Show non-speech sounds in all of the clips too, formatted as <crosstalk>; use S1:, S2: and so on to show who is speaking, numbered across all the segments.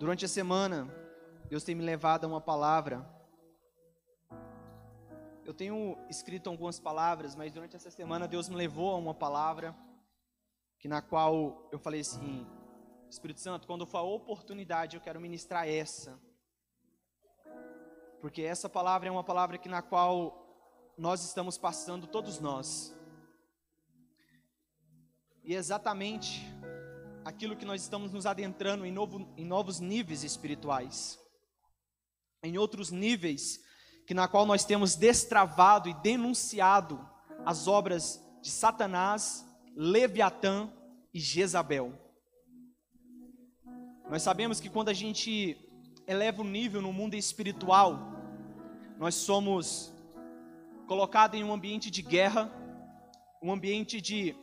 S1: Durante a semana, Deus tem me levado a uma palavra. Eu tenho escrito algumas palavras, mas durante essa semana Deus me levou a uma palavra que na qual eu falei assim: Espírito Santo, quando for a oportunidade, eu quero ministrar essa. Porque essa palavra é uma palavra que na qual nós estamos passando todos nós. E é exatamente aquilo que nós estamos nos adentrando em, novo, em novos níveis espirituais, em outros níveis que na qual nós temos destravado e denunciado as obras de Satanás, Leviatã e Jezabel. Nós sabemos que quando a gente eleva o nível no mundo espiritual, nós somos colocados em um ambiente de guerra, um ambiente de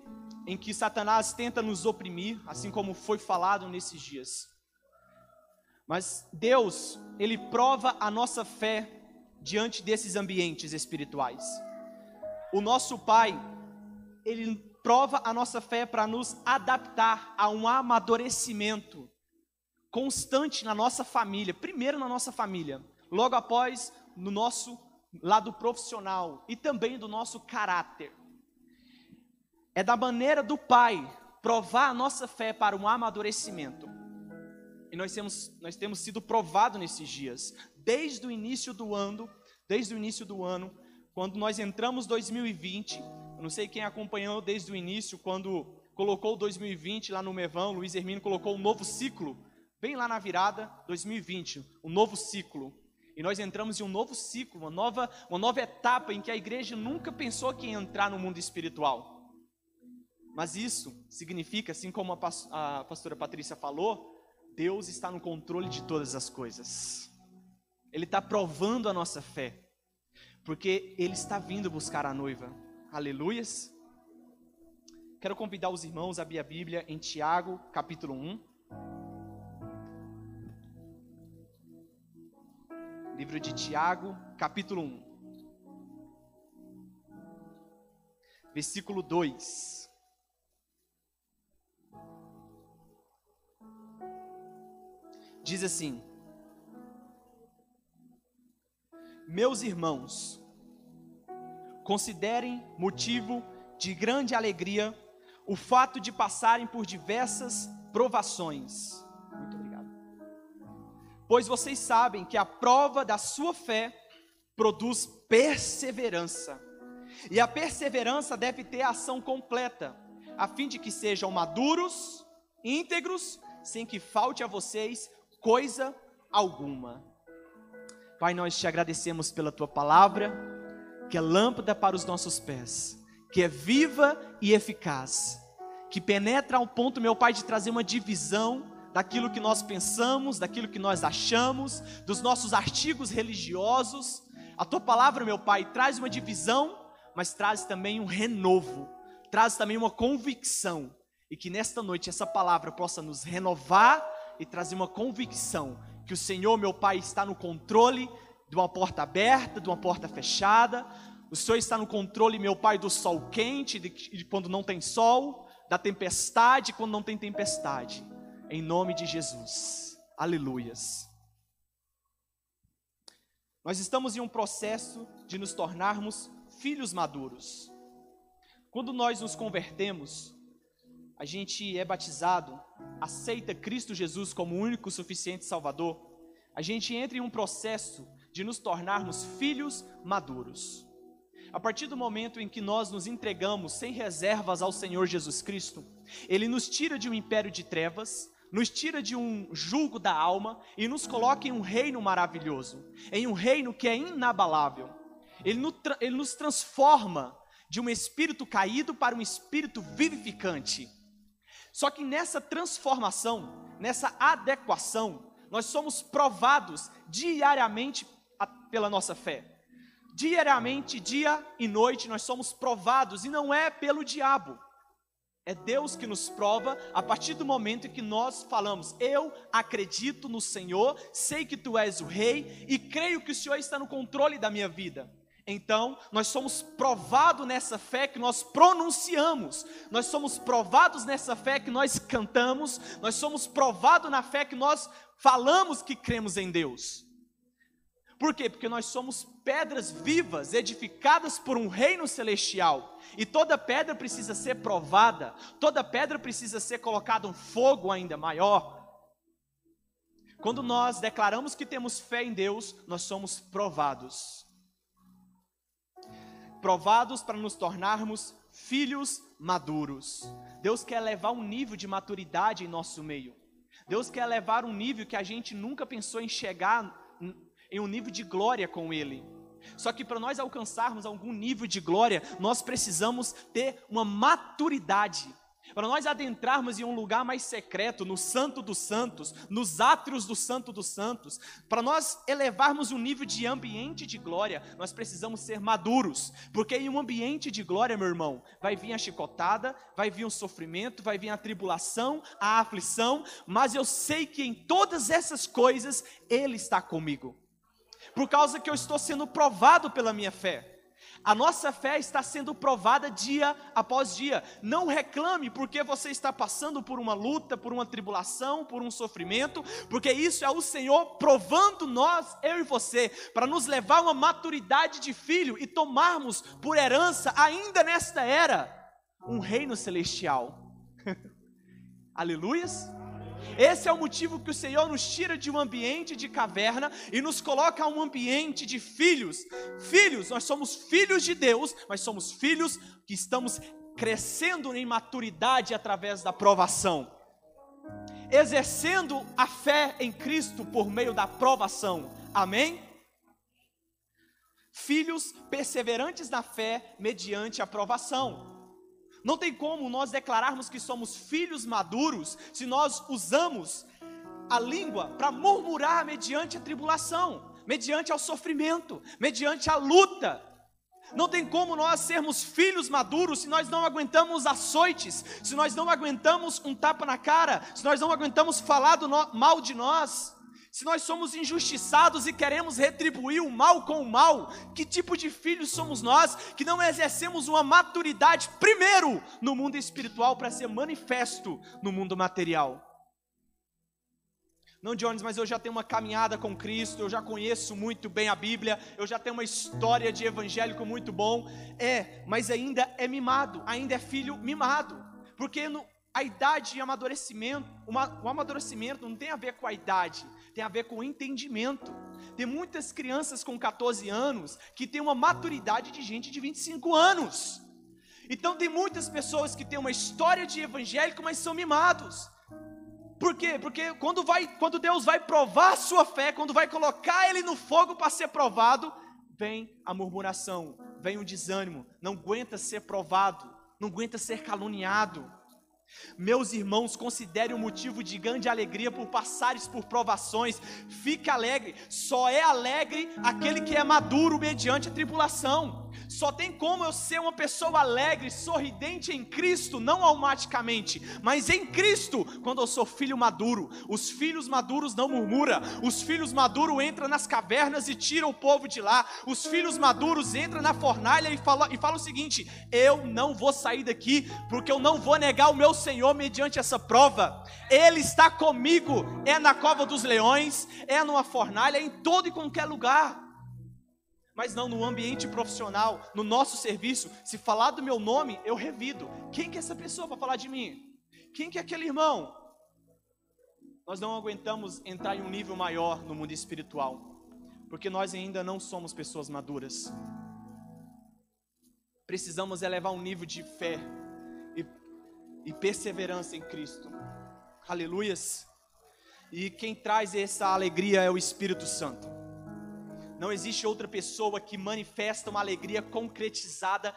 S1: em que Satanás tenta nos oprimir, assim como foi falado nesses dias. Mas Deus, ele prova a nossa fé diante desses ambientes espirituais. O nosso Pai, ele prova a nossa fé para nos adaptar a um amadurecimento constante na nossa família, primeiro na nossa família, logo após no nosso lado profissional e também do nosso caráter. É da maneira do Pai provar a nossa fé para um amadurecimento. E nós temos, nós temos sido provados nesses dias, desde o início do ano, desde o início do ano, quando nós entramos 2020, eu não sei quem acompanhou desde o início, quando colocou 2020 lá no Mevão, Luiz Hermino colocou um novo ciclo, bem lá na virada 2020, um novo ciclo. E nós entramos em um novo ciclo, uma nova, uma nova etapa em que a igreja nunca pensou que ia entrar no mundo espiritual. Mas isso significa, assim como a pastora Patrícia falou, Deus está no controle de todas as coisas. Ele está provando a nossa fé, porque Ele está vindo buscar a noiva. Aleluias. Quero convidar os irmãos a abrir a Bíblia em Tiago, capítulo 1. Livro de Tiago, capítulo 1. Versículo 2. Diz assim: Meus irmãos, considerem motivo de grande alegria o fato de passarem por diversas provações. Muito obrigado. Pois vocês sabem que a prova da sua fé produz perseverança. E a perseverança deve ter ação completa, a fim de que sejam maduros, íntegros, sem que falte a vocês coisa alguma. Pai, nós te agradecemos pela tua palavra, que é lâmpada para os nossos pés, que é viva e eficaz, que penetra ao ponto, meu Pai, de trazer uma divisão daquilo que nós pensamos, daquilo que nós achamos, dos nossos artigos religiosos. A tua palavra, meu Pai, traz uma divisão, mas traz também um renovo, traz também uma convicção, e que nesta noite essa palavra possa nos renovar e trazer uma convicção que o Senhor, meu Pai, está no controle de uma porta aberta, de uma porta fechada. O Senhor está no controle, meu Pai, do sol quente, de, de quando não tem sol, da tempestade quando não tem tempestade. Em nome de Jesus. Aleluias. Nós estamos em um processo de nos tornarmos filhos maduros. Quando nós nos convertemos, a gente é batizado, aceita Cristo Jesus como o único suficiente Salvador, a gente entra em um processo de nos tornarmos filhos maduros. A partir do momento em que nós nos entregamos sem reservas ao Senhor Jesus Cristo, Ele nos tira de um império de trevas, nos tira de um julgo da alma e nos coloca em um reino maravilhoso, em um reino que é inabalável. Ele, nos transforma de um espírito caído para um espírito vivificante. Só que nessa transformação, nessa adequação, nós somos provados diariamente pela nossa fé. Diariamente, dia e noite, nós somos provados e não é pelo diabo. É Deus que nos prova a partir do momento em que nós falamos: Eu acredito no Senhor, sei que tu és o Rei e creio que o Senhor está no controle da minha vida. Então, nós somos provados nessa fé que nós pronunciamos, nós somos provados nessa fé que nós cantamos, nós somos provados na fé que nós falamos que cremos em Deus. Por quê? Porque nós somos pedras vivas, edificadas por um reino celestial. E toda pedra precisa ser provada, toda pedra precisa ser colocada um fogo ainda maior. Quando nós declaramos que temos fé em Deus, nós somos provados provados para nos tornarmos filhos maduros. Deus quer levar um nível de maturidade em nosso meio. Deus quer levar um nível que a gente nunca pensou em chegar em um nível de glória com Ele. Só que para nós alcançarmos algum nível de glória, nós precisamos ter uma maturidade para nós adentrarmos em um lugar mais secreto, no Santo dos Santos, nos átrios do Santo dos Santos, para nós elevarmos um nível de ambiente de glória, nós precisamos ser maduros, porque em um ambiente de glória, meu irmão, vai vir a chicotada, vai vir o sofrimento, vai vir a tribulação, a aflição, mas eu sei que em todas essas coisas Ele está comigo, por causa que eu estou sendo provado pela minha fé. A nossa fé está sendo provada dia após dia. Não reclame porque você está passando por uma luta, por uma tribulação, por um sofrimento, porque isso é o Senhor provando nós, eu e você, para nos levar a uma maturidade de filho e tomarmos por herança, ainda nesta era, um reino celestial. <laughs> Aleluias! Esse é o motivo que o Senhor nos tira de um ambiente de caverna e nos coloca a um ambiente de filhos. Filhos, nós somos filhos de Deus, mas somos filhos que estamos crescendo em maturidade através da provação. Exercendo a fé em Cristo por meio da provação. Amém? Filhos perseverantes na fé mediante a provação. Não tem como nós declararmos que somos filhos maduros se nós usamos a língua para murmurar mediante a tribulação, mediante ao sofrimento, mediante a luta. Não tem como nós sermos filhos maduros se nós não aguentamos açoites, se nós não aguentamos um tapa na cara, se nós não aguentamos falar do mal de nós. Se nós somos injustiçados e queremos retribuir o mal com o mal, que tipo de filhos somos nós que não exercemos uma maturidade primeiro no mundo espiritual para ser manifesto no mundo material? Não, Jones, mas eu já tenho uma caminhada com Cristo, eu já conheço muito bem a Bíblia, eu já tenho uma história de evangélico muito bom. É, mas ainda é mimado, ainda é filho mimado. Porque no, a idade e amadurecimento, uma, o amadurecimento não tem a ver com a idade, tem a ver com o entendimento. Tem muitas crianças com 14 anos que têm uma maturidade de gente de 25 anos. Então tem muitas pessoas que têm uma história de evangélico, mas são mimados. Por quê? Porque quando, vai, quando Deus vai provar a sua fé, quando vai colocar ele no fogo para ser provado, vem a murmuração, vem o desânimo, não aguenta ser provado, não aguenta ser caluniado. Meus irmãos, considere um motivo de grande alegria por passares por provações. Fique alegre. Só é alegre aquele que é maduro mediante a tribulação. Só tem como eu ser uma pessoa alegre, sorridente em Cristo, não automaticamente, mas em Cristo, quando eu sou filho maduro. Os filhos maduros não murmuram, os filhos maduros entram nas cavernas e tiram o povo de lá. Os filhos maduros entram na fornalha e falam, e falam o seguinte: Eu não vou sair daqui, porque eu não vou negar o meu Senhor mediante essa prova. Ele está comigo, é na cova dos leões, é numa fornalha, em todo e qualquer lugar mas não no ambiente profissional, no nosso serviço. Se falar do meu nome, eu revido. Quem que é essa pessoa para falar de mim? Quem que é aquele irmão? Nós não aguentamos entrar em um nível maior no mundo espiritual, porque nós ainda não somos pessoas maduras. Precisamos elevar um nível de fé e, e perseverança em Cristo. Aleluias. E quem traz essa alegria é o Espírito Santo. Não existe outra pessoa que manifesta uma alegria concretizada,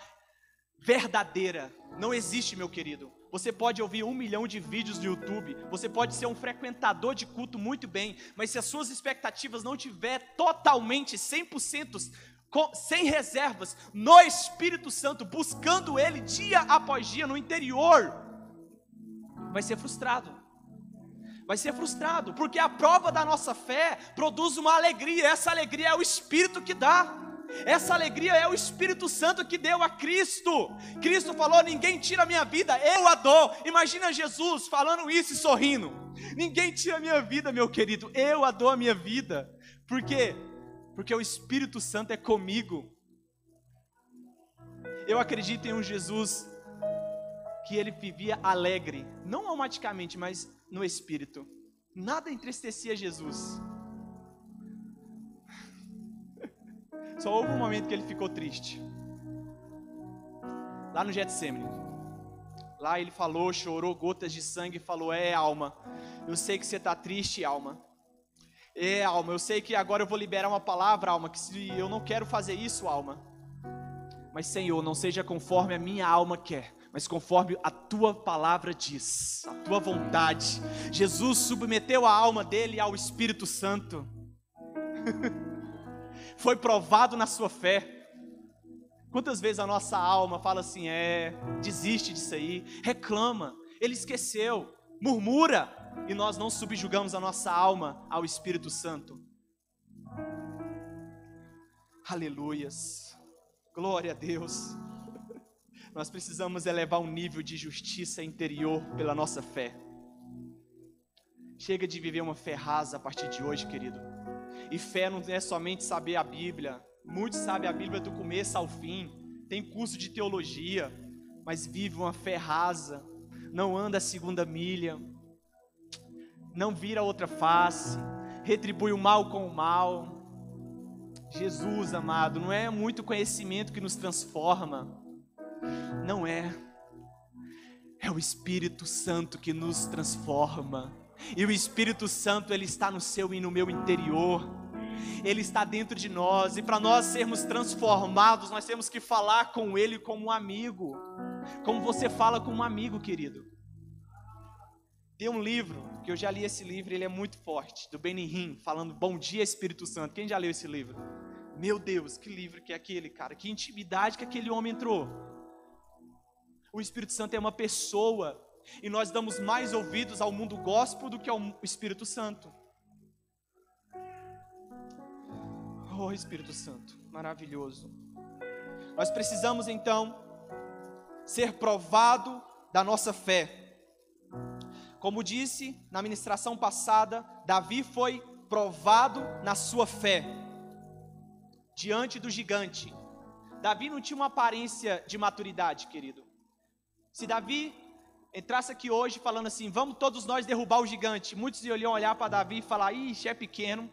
S1: verdadeira. Não existe, meu querido. Você pode ouvir um milhão de vídeos no YouTube, você pode ser um frequentador de culto muito bem, mas se as suas expectativas não tiver totalmente 100% sem reservas no Espírito Santo, buscando Ele dia após dia no interior, vai ser frustrado vai ser frustrado, porque a prova da nossa fé produz uma alegria, essa alegria é o Espírito que dá, Essa alegria é o Espírito Santo que deu a Cristo. Cristo falou: Ninguém tira a minha vida, eu a dou. Imagina Jesus falando isso e sorrindo. Ninguém tira a minha vida, meu querido, eu a dou a minha vida. Por quê? Porque o Espírito Santo é comigo. Eu acredito em um Jesus que ele vivia alegre, não automaticamente, mas no espírito. Nada entristecia Jesus. <laughs> Só houve um momento que ele ficou triste. Lá no Getsemane. Lá ele falou, chorou gotas de sangue e falou: É, alma, eu sei que você está triste, alma. É, alma, eu sei que agora eu vou liberar uma palavra, alma, que se eu não quero fazer isso, alma. Mas, Senhor, não seja conforme a minha alma quer, mas conforme a tua palavra diz, a tua vontade. Jesus submeteu a alma dele ao Espírito Santo. <laughs> Foi provado na sua fé. Quantas vezes a nossa alma fala assim, é, desiste disso aí, reclama, ele esqueceu, murmura, e nós não subjugamos a nossa alma ao Espírito Santo. Aleluias, glória a Deus. Nós precisamos elevar um nível de justiça interior pela nossa fé. Chega de viver uma fé rasa a partir de hoje, querido. E fé não é somente saber a Bíblia. Muitos sabem a Bíblia do começo ao fim. Tem curso de teologia, mas vive uma fé rasa. Não anda a segunda milha. Não vira outra face. Retribui o mal com o mal. Jesus, amado, não é muito conhecimento que nos transforma não é. É o Espírito Santo que nos transforma. E o Espírito Santo, ele está no seu e no meu interior. Ele está dentro de nós, e para nós sermos transformados, nós temos que falar com Ele como um amigo, como você fala com um amigo, querido. Tem um livro, que eu já li esse livro, ele é muito forte, do Benihim, falando Bom Dia Espírito Santo. Quem já leu esse livro? Meu Deus, que livro que é aquele, cara, que intimidade que aquele homem entrou. O Espírito Santo é uma pessoa e nós damos mais ouvidos ao mundo gospel do que ao Espírito Santo. Oh, Espírito Santo, maravilhoso. Nós precisamos então ser provado da nossa fé. Como disse na ministração passada, Davi foi provado na sua fé diante do gigante. Davi não tinha uma aparência de maturidade, querido. Se Davi entrasse aqui hoje falando assim, vamos todos nós derrubar o gigante, muitos iam olhar para Davi e falar, ixi, é pequeno,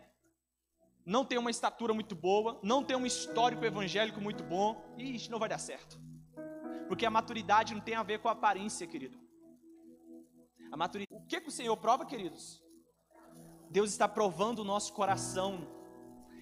S1: não tem uma estatura muito boa, não tem um histórico evangélico muito bom, ixi, não vai dar certo. Porque a maturidade não tem a ver com a aparência, querido. A maturidade, o que, que o Senhor prova, queridos? Deus está provando o nosso coração.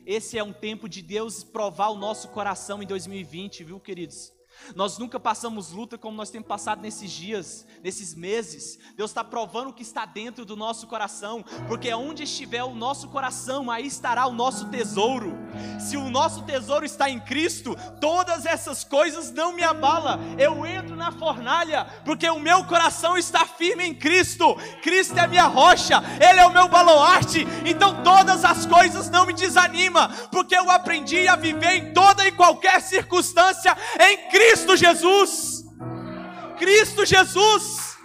S1: Esse é um tempo de Deus provar o nosso coração em 2020, viu, queridos? Nós nunca passamos luta como nós temos passado nesses dias, nesses meses. Deus está provando o que está dentro do nosso coração, porque onde estiver o nosso coração, aí estará o nosso tesouro. Se o nosso tesouro está em Cristo, todas essas coisas não me abalam. Eu entro na fornalha, porque o meu coração está firme em Cristo. Cristo é a minha rocha, Ele é o meu baluarte. Então todas as coisas não me desanimam, porque eu aprendi a viver em toda e qualquer circunstância em Cristo. Cristo Jesus. Cristo Jesus.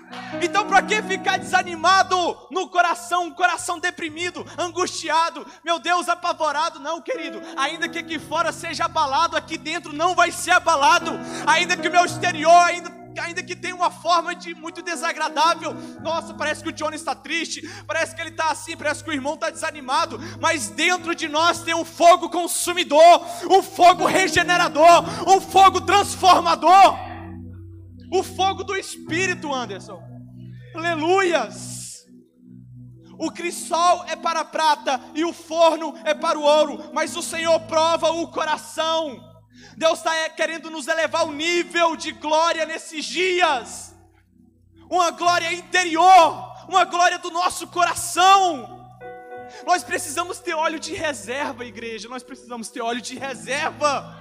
S1: Então, para que ficar desanimado no coração, um coração deprimido, angustiado, meu Deus, apavorado? Não, querido. Ainda que aqui fora seja abalado, aqui dentro não vai ser abalado. Ainda que o meu exterior ainda ainda que tenha uma forma de muito desagradável. Nossa, parece que o Johnny está triste, parece que ele está assim, parece que o irmão está desanimado, mas dentro de nós tem um fogo consumidor, um fogo regenerador, um fogo transformador, o fogo do Espírito, Anderson. Aleluias! O crisol é para a prata e o forno é para o ouro, mas o Senhor prova o coração. Deus está querendo nos elevar ao nível de glória nesses dias, uma glória interior, uma glória do nosso coração. Nós precisamos ter óleo de reserva, igreja, nós precisamos ter óleo de reserva.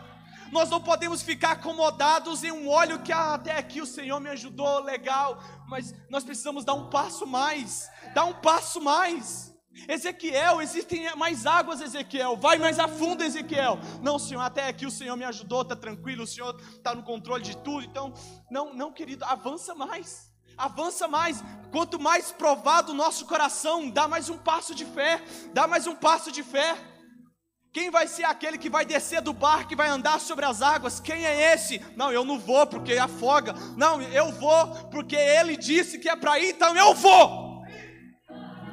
S1: Nós não podemos ficar acomodados em um óleo que ah, até aqui o Senhor me ajudou, legal, mas nós precisamos dar um passo mais, dar um passo mais. Ezequiel, existem mais águas, Ezequiel. Vai mais a fundo, Ezequiel. Não, Senhor, até aqui o Senhor me ajudou, está tranquilo, o Senhor está no controle de tudo. Então, não, não, querido, avança mais. Avança mais. Quanto mais provado o nosso coração, dá mais um passo de fé. Dá mais um passo de fé. Quem vai ser aquele que vai descer do barco e vai andar sobre as águas? Quem é esse? Não, eu não vou porque afoga. Não, eu vou porque ele disse que é para ir, então eu vou.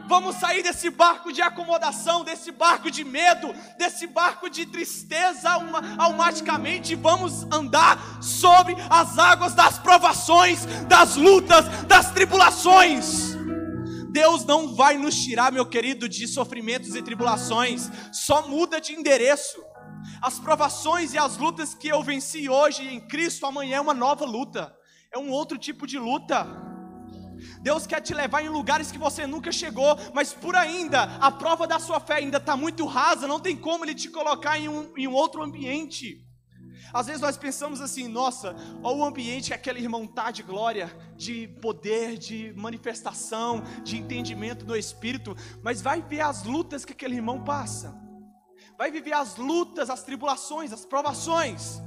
S1: Vamos sair desse barco de acomodação, desse barco de medo, desse barco de tristeza automaticamente vamos andar sobre as águas das provações, das lutas, das tribulações. Deus não vai nos tirar, meu querido, de sofrimentos e tribulações, só muda de endereço. As provações e as lutas que eu venci hoje em Cristo, amanhã é uma nova luta, é um outro tipo de luta. Deus quer te levar em lugares que você nunca chegou, mas por ainda, a prova da sua fé ainda está muito rasa, não tem como Ele te colocar em um, em um outro ambiente. Às vezes nós pensamos assim, nossa, olha o ambiente que aquele irmão está de glória, de poder, de manifestação, de entendimento do Espírito, mas vai ver as lutas que aquele irmão passa, vai viver as lutas, as tribulações, as provações.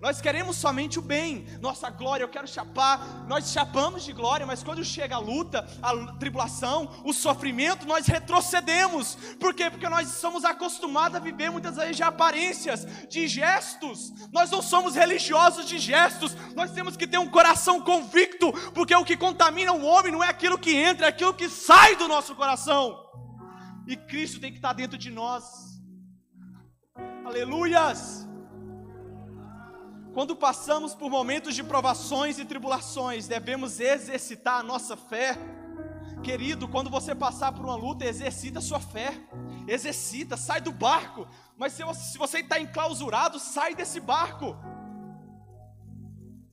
S1: Nós queremos somente o bem, nossa glória, eu quero chapar. Nós chapamos de glória, mas quando chega a luta, a tribulação, o sofrimento, nós retrocedemos. Por quê? Porque nós somos acostumados a viver muitas vezes de aparências, de gestos. Nós não somos religiosos de gestos, nós temos que ter um coração convicto, porque o que contamina o homem não é aquilo que entra, é aquilo que sai do nosso coração. E Cristo tem que estar dentro de nós. Aleluias! Quando passamos por momentos de provações e tribulações, devemos exercitar a nossa fé. Querido, quando você passar por uma luta, exercita a sua fé. Exercita, sai do barco. Mas se você está enclausurado, sai desse barco.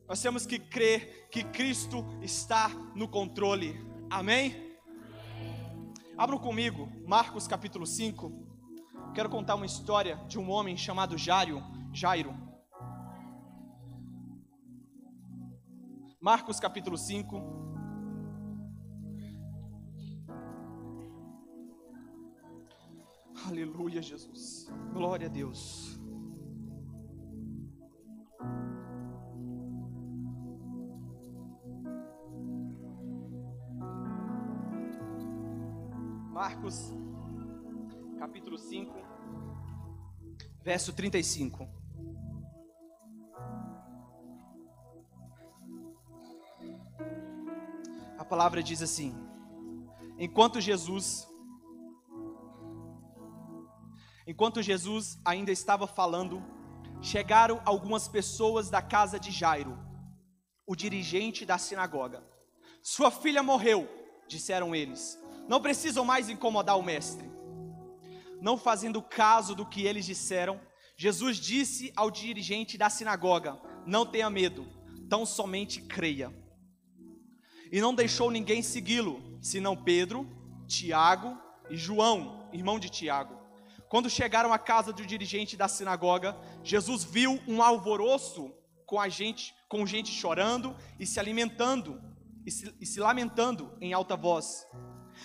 S1: Nós temos que crer que Cristo está no controle. Amém? Abram comigo, Marcos capítulo 5. Quero contar uma história de um homem chamado Jairo. Jairo. Marcos capítulo 5. Aleluia, Jesus. Glória a Deus. Marcos capítulo 5, verso 35. Palavra diz assim: Enquanto Jesus Enquanto Jesus ainda estava falando, chegaram algumas pessoas da casa de Jairo, o dirigente da sinagoga. Sua filha morreu, disseram eles. Não precisam mais incomodar o mestre. Não fazendo caso do que eles disseram, Jesus disse ao dirigente da sinagoga: Não tenha medo, tão somente creia e não deixou ninguém segui-lo, senão Pedro, Tiago e João, irmão de Tiago. Quando chegaram à casa do dirigente da sinagoga, Jesus viu um alvoroço com a gente, com gente chorando e se alimentando e se, e se lamentando em alta voz.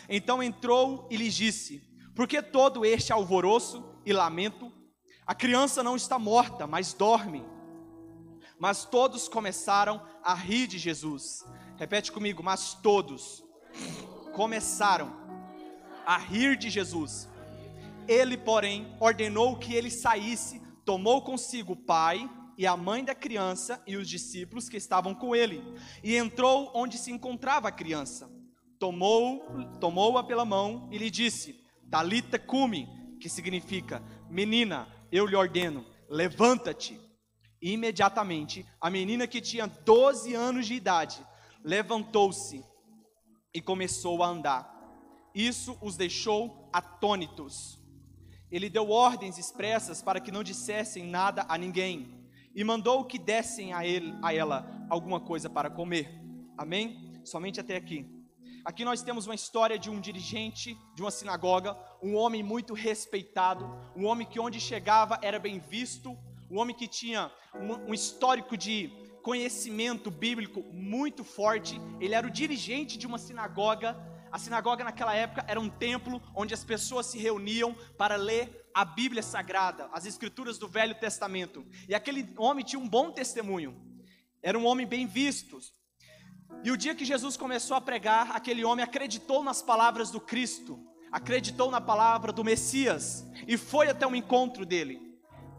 S1: Então entrou e lhes disse: Por que todo este alvoroço e lamento? A criança não está morta, mas dorme. Mas todos começaram a rir de Jesus. Repete comigo, mas todos começaram a rir de Jesus. Ele, porém, ordenou que ele saísse, tomou consigo o pai e a mãe da criança e os discípulos que estavam com ele, e entrou onde se encontrava a criança. Tomou, tomou-a pela mão e lhe disse: Talita cumi, que significa: Menina, eu lhe ordeno, levanta-te. Imediatamente, a menina que tinha 12 anos de idade levantou-se e começou a andar. Isso os deixou atônitos. Ele deu ordens expressas para que não dissessem nada a ninguém e mandou que dessem a, ele, a ela alguma coisa para comer. Amém? Somente até aqui. Aqui nós temos uma história de um dirigente de uma sinagoga, um homem muito respeitado, um homem que onde chegava era bem visto, um homem que tinha um, um histórico de conhecimento bíblico muito forte, ele era o dirigente de uma sinagoga A sinagoga naquela época era um templo onde as pessoas se reuniam para ler a Bíblia Sagrada, as escrituras do Velho Testamento. E aquele homem tinha um bom testemunho. Era um homem bem visto. E o dia que Jesus começou a pregar, aquele homem acreditou nas palavras do Cristo, acreditou na palavra do Messias e foi até o encontro dele.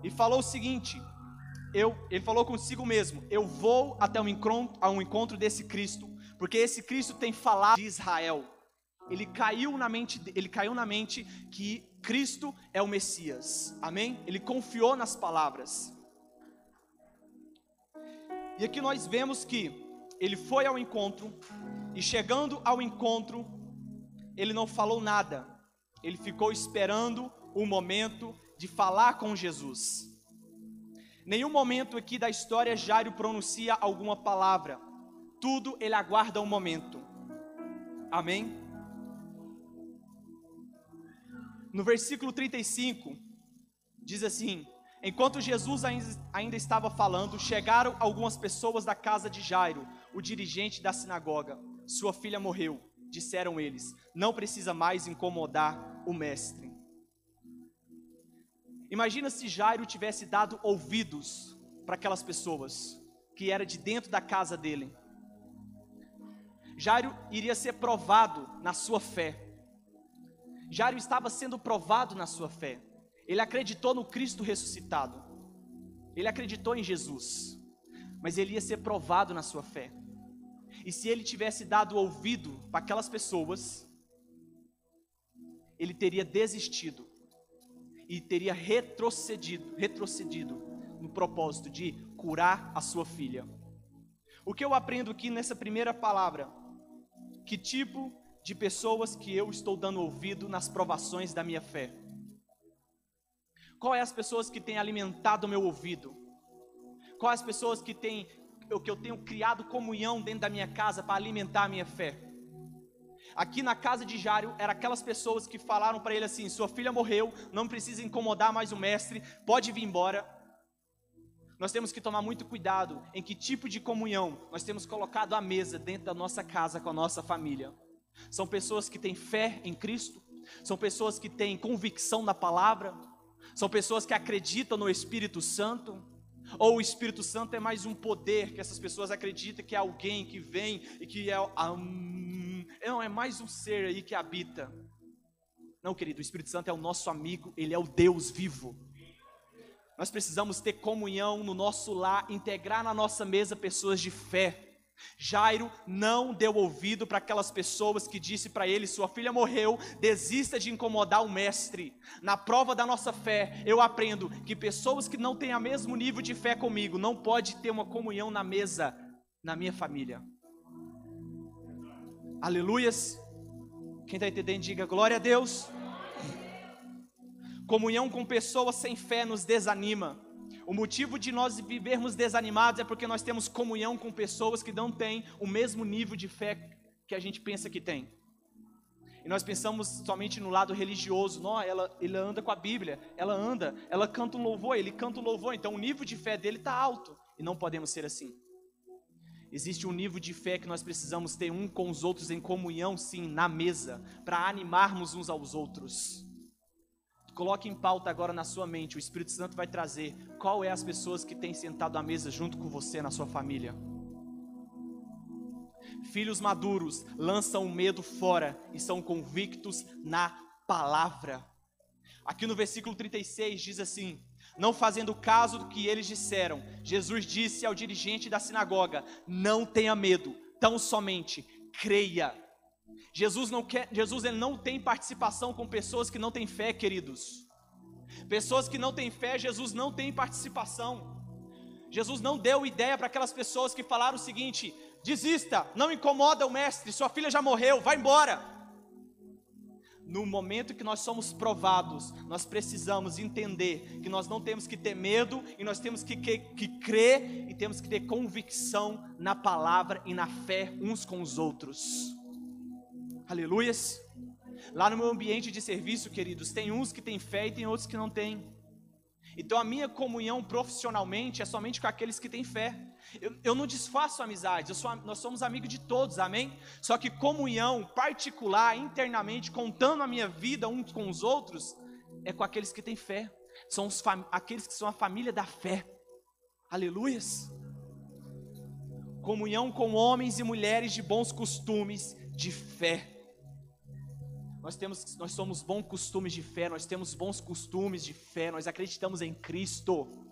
S1: E falou o seguinte: eu, ele falou consigo mesmo: Eu vou até um encontro, a um encontro desse Cristo, porque esse Cristo tem falado de Israel. Ele caiu na mente, ele caiu na mente que Cristo é o Messias. Amém? Ele confiou nas palavras. E aqui nós vemos que ele foi ao encontro e chegando ao encontro, ele não falou nada. Ele ficou esperando o momento de falar com Jesus. Nenhum momento aqui da história Jairo pronuncia alguma palavra. Tudo ele aguarda um momento. Amém? No versículo 35, diz assim: Enquanto Jesus ainda estava falando, chegaram algumas pessoas da casa de Jairo, o dirigente da sinagoga. Sua filha morreu, disseram eles. Não precisa mais incomodar o mestre. Imagina se Jairo tivesse dado ouvidos para aquelas pessoas que era de dentro da casa dele. Jairo iria ser provado na sua fé. Jairo estava sendo provado na sua fé. Ele acreditou no Cristo ressuscitado. Ele acreditou em Jesus. Mas ele ia ser provado na sua fé. E se ele tivesse dado ouvido para aquelas pessoas, ele teria desistido e teria retrocedido, retrocedido no propósito de curar a sua filha. O que eu aprendo aqui nessa primeira palavra? Que tipo de pessoas que eu estou dando ouvido nas provações da minha fé? Qual é as pessoas que têm alimentado o meu ouvido? Quais as pessoas que têm que eu tenho criado comunhão dentro da minha casa para alimentar a minha fé? Aqui na casa de Jário, eram aquelas pessoas que falaram para ele assim: sua filha morreu, não precisa incomodar mais o mestre, pode vir embora. Nós temos que tomar muito cuidado em que tipo de comunhão nós temos colocado à mesa dentro da nossa casa com a nossa família. São pessoas que têm fé em Cristo, são pessoas que têm convicção na palavra, são pessoas que acreditam no Espírito Santo, ou o Espírito Santo é mais um poder que essas pessoas acreditam que é alguém que vem e que é. Não, é mais um ser aí que habita. Não, querido, o Espírito Santo é o nosso amigo, ele é o Deus vivo. Nós precisamos ter comunhão no nosso lar, integrar na nossa mesa pessoas de fé Jairo não deu ouvido para aquelas pessoas que disse para ele: sua filha morreu, desista de incomodar o mestre. Na prova da nossa fé, eu aprendo que pessoas que não têm o mesmo nível de fé comigo não pode ter uma comunhão na mesa na minha família. Aleluias. Quem está entendendo, diga glória a Deus. Comunhão com pessoas sem fé nos desanima. O motivo de nós vivermos desanimados é porque nós temos comunhão com pessoas que não têm o mesmo nível de fé que a gente pensa que tem. E nós pensamos somente no lado religioso, não, ela, ele anda com a Bíblia, ela anda, ela canta um louvor, ele canta um louvor, então o nível de fé dele está alto, e não podemos ser assim. Existe um nível de fé que nós precisamos ter um com os outros em comunhão, sim, na mesa, para animarmos uns aos outros. Coloque em pauta agora na sua mente, o Espírito Santo vai trazer qual é as pessoas que têm sentado à mesa junto com você na sua família. Filhos maduros lançam o medo fora e são convictos na palavra. Aqui no versículo 36 diz assim: Não fazendo caso do que eles disseram, Jesus disse ao dirigente da sinagoga: Não tenha medo, tão somente creia. Jesus não quer, Jesus ele não tem participação com pessoas que não têm fé, queridos. Pessoas que não têm fé, Jesus não tem participação. Jesus não deu ideia para aquelas pessoas que falaram o seguinte: desista, não incomoda o mestre, sua filha já morreu, vai embora. No momento que nós somos provados, nós precisamos entender que nós não temos que ter medo e nós temos que, que, que crer e temos que ter convicção na palavra e na fé uns com os outros. Aleluias. Lá no meu ambiente de serviço, queridos, tem uns que têm fé e tem outros que não têm. Então a minha comunhão profissionalmente é somente com aqueles que têm fé. Eu, eu não desfaço amizades, sou, nós somos amigos de todos, amém? Só que comunhão particular, internamente, contando a minha vida uns com os outros, é com aqueles que têm fé. São os aqueles que são a família da fé. Aleluias. Comunhão com homens e mulheres de bons costumes, de fé. Nós temos, nós somos bons costumes de fé, nós temos bons costumes de fé, nós acreditamos em Cristo.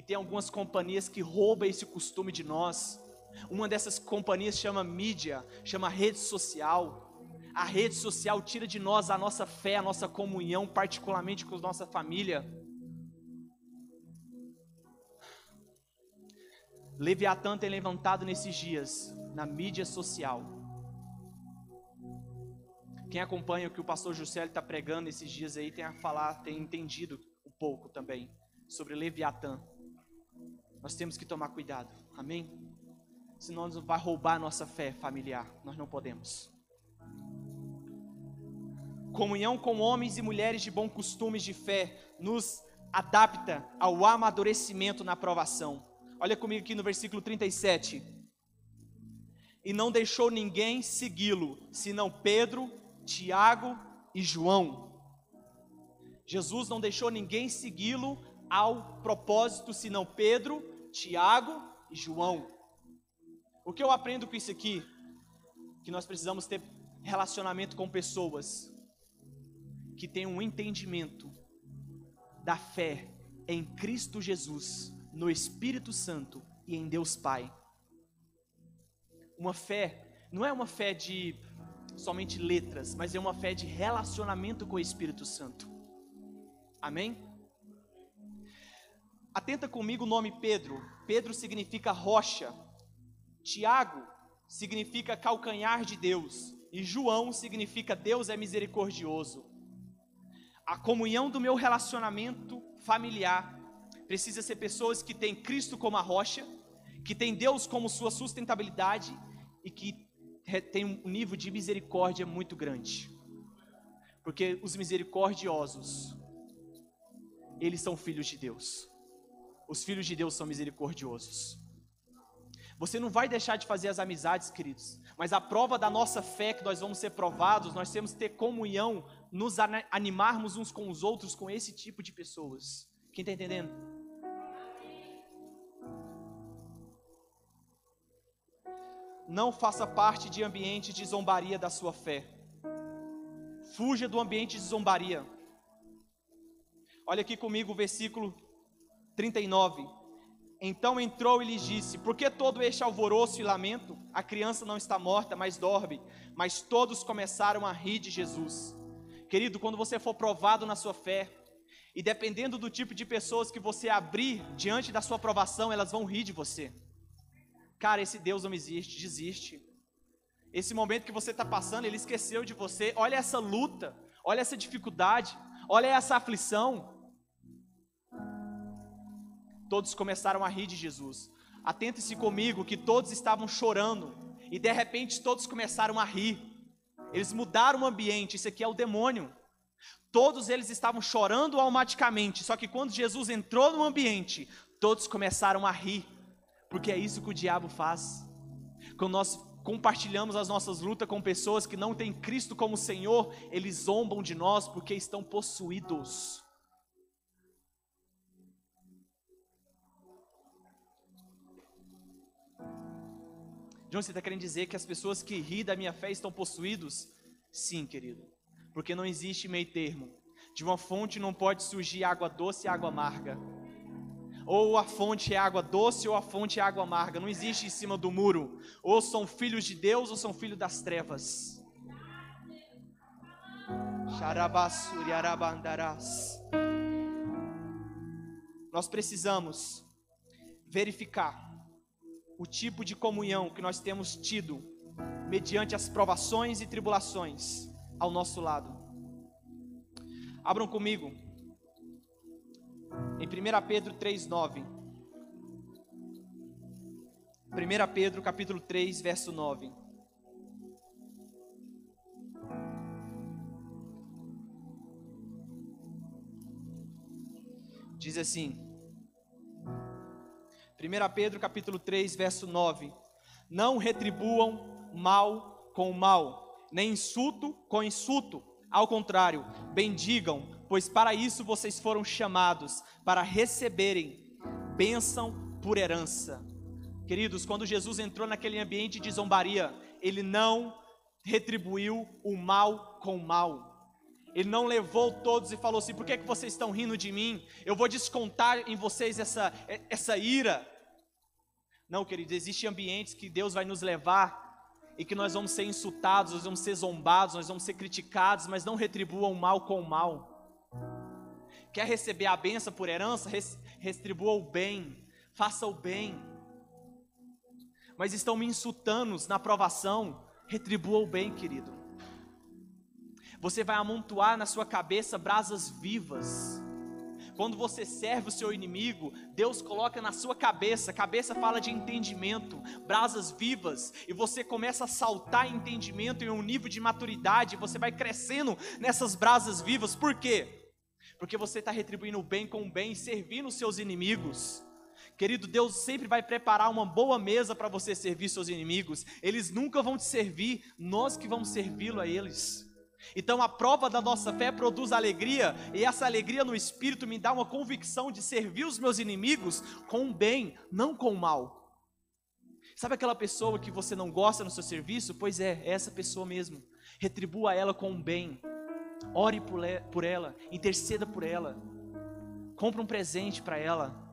S1: E tem algumas companhias que roubam esse costume de nós. Uma dessas companhias chama mídia, chama rede social. A rede social tira de nós a nossa fé, a nossa comunhão, particularmente com a nossa família. Leviatã tem levantado nesses dias na mídia social. Quem acompanha o que o pastor Juscelio está pregando esses dias aí tem a falar, tem entendido um pouco também sobre Leviatã. Nós temos que tomar cuidado, amém? Senão nos vai roubar a nossa fé familiar. Nós não podemos. Comunhão com homens e mulheres de bom costumes de fé nos adapta ao amadurecimento na aprovação. Olha comigo aqui no versículo 37. E não deixou ninguém segui-lo, senão Pedro, Tiago e João. Jesus não deixou ninguém segui-lo ao propósito, senão Pedro, Tiago e João. O que eu aprendo com isso aqui? Que nós precisamos ter relacionamento com pessoas que tenham um entendimento da fé em Cristo Jesus no Espírito Santo e em Deus Pai. Uma fé, não é uma fé de somente letras, mas é uma fé de relacionamento com o Espírito Santo. Amém? Atenta comigo o nome Pedro. Pedro significa rocha. Tiago significa calcanhar de Deus. E João significa Deus é misericordioso. A comunhão do meu relacionamento familiar precisa ser pessoas que têm Cristo como a rocha, que têm Deus como sua sustentabilidade e que têm um nível de misericórdia muito grande. Porque os misericordiosos, eles são filhos de Deus. Os filhos de Deus são misericordiosos. Você não vai deixar de fazer as amizades, queridos, mas a prova da nossa fé que nós vamos ser provados, nós temos que ter comunhão, nos animarmos uns com os outros com esse tipo de pessoas. Quem está entendendo? não faça parte de ambiente de zombaria da sua fé. Fuja do ambiente de zombaria. Olha aqui comigo o versículo 39. Então entrou e lhes disse: Por que todo este alvoroço e lamento? A criança não está morta, mas dorme. Mas todos começaram a rir de Jesus. Querido, quando você for provado na sua fé, e dependendo do tipo de pessoas que você abrir diante da sua provação, elas vão rir de você. Cara, esse Deus não existe, desiste. Esse momento que você está passando, ele esqueceu de você. Olha essa luta, olha essa dificuldade, olha essa aflição. Todos começaram a rir de Jesus. Atente-se comigo que todos estavam chorando e de repente todos começaram a rir. Eles mudaram o ambiente. Isso aqui é o demônio. Todos eles estavam chorando automaticamente, só que quando Jesus entrou no ambiente, todos começaram a rir porque é isso que o diabo faz. Quando nós compartilhamos as nossas lutas com pessoas que não têm Cristo como Senhor, eles zombam de nós porque estão possuídos. John, você está querendo dizer que as pessoas que ri da minha fé estão possuídos? Sim, querido. Porque não existe meio termo. De uma fonte não pode surgir água doce e água amarga ou a fonte é água doce ou a fonte é água amarga, não existe em cima do muro. Ou são filhos de Deus ou são filhos das trevas. Nós precisamos verificar o tipo de comunhão que nós temos tido mediante as provações e tribulações ao nosso lado. Abram comigo em 1 Pedro 3:9. 1 Pedro capítulo 3, verso 9. Diz assim: 1 Pedro capítulo 3, verso 9. Não retribuam mal com mal, nem insulto com insulto. Ao contrário, bendigam, pois para isso vocês foram chamados, para receberem bênção por herança. Queridos, quando Jesus entrou naquele ambiente de zombaria, ele não retribuiu o mal com o mal. Ele não levou todos e falou assim: por que, que vocês estão rindo de mim? Eu vou descontar em vocês essa, essa ira. Não, queridos, existem ambientes que Deus vai nos levar e que nós vamos ser insultados, nós vamos ser zombados, nós vamos ser criticados, mas não retribuam o mal com o mal. Quer receber a benção por herança? Retribua o bem, faça o bem. Mas estão me insultando na provação, retribua o bem, querido. Você vai amontoar na sua cabeça brasas vivas. Quando você serve o seu inimigo, Deus coloca na sua cabeça, cabeça fala de entendimento, brasas vivas, e você começa a saltar entendimento em um nível de maturidade, você vai crescendo nessas brasas vivas, por quê? Porque você está retribuindo o bem com o bem, servindo os seus inimigos. Querido, Deus sempre vai preparar uma boa mesa para você servir seus inimigos. Eles nunca vão te servir, nós que vamos servi-lo a eles. Então a prova da nossa fé produz alegria, e essa alegria no espírito me dá uma convicção de servir os meus inimigos com o bem, não com o mal. Sabe aquela pessoa que você não gosta no seu serviço? Pois é, é essa pessoa mesmo. Retribua ela com o bem. Ore por ela, interceda por ela. Compre um presente para ela.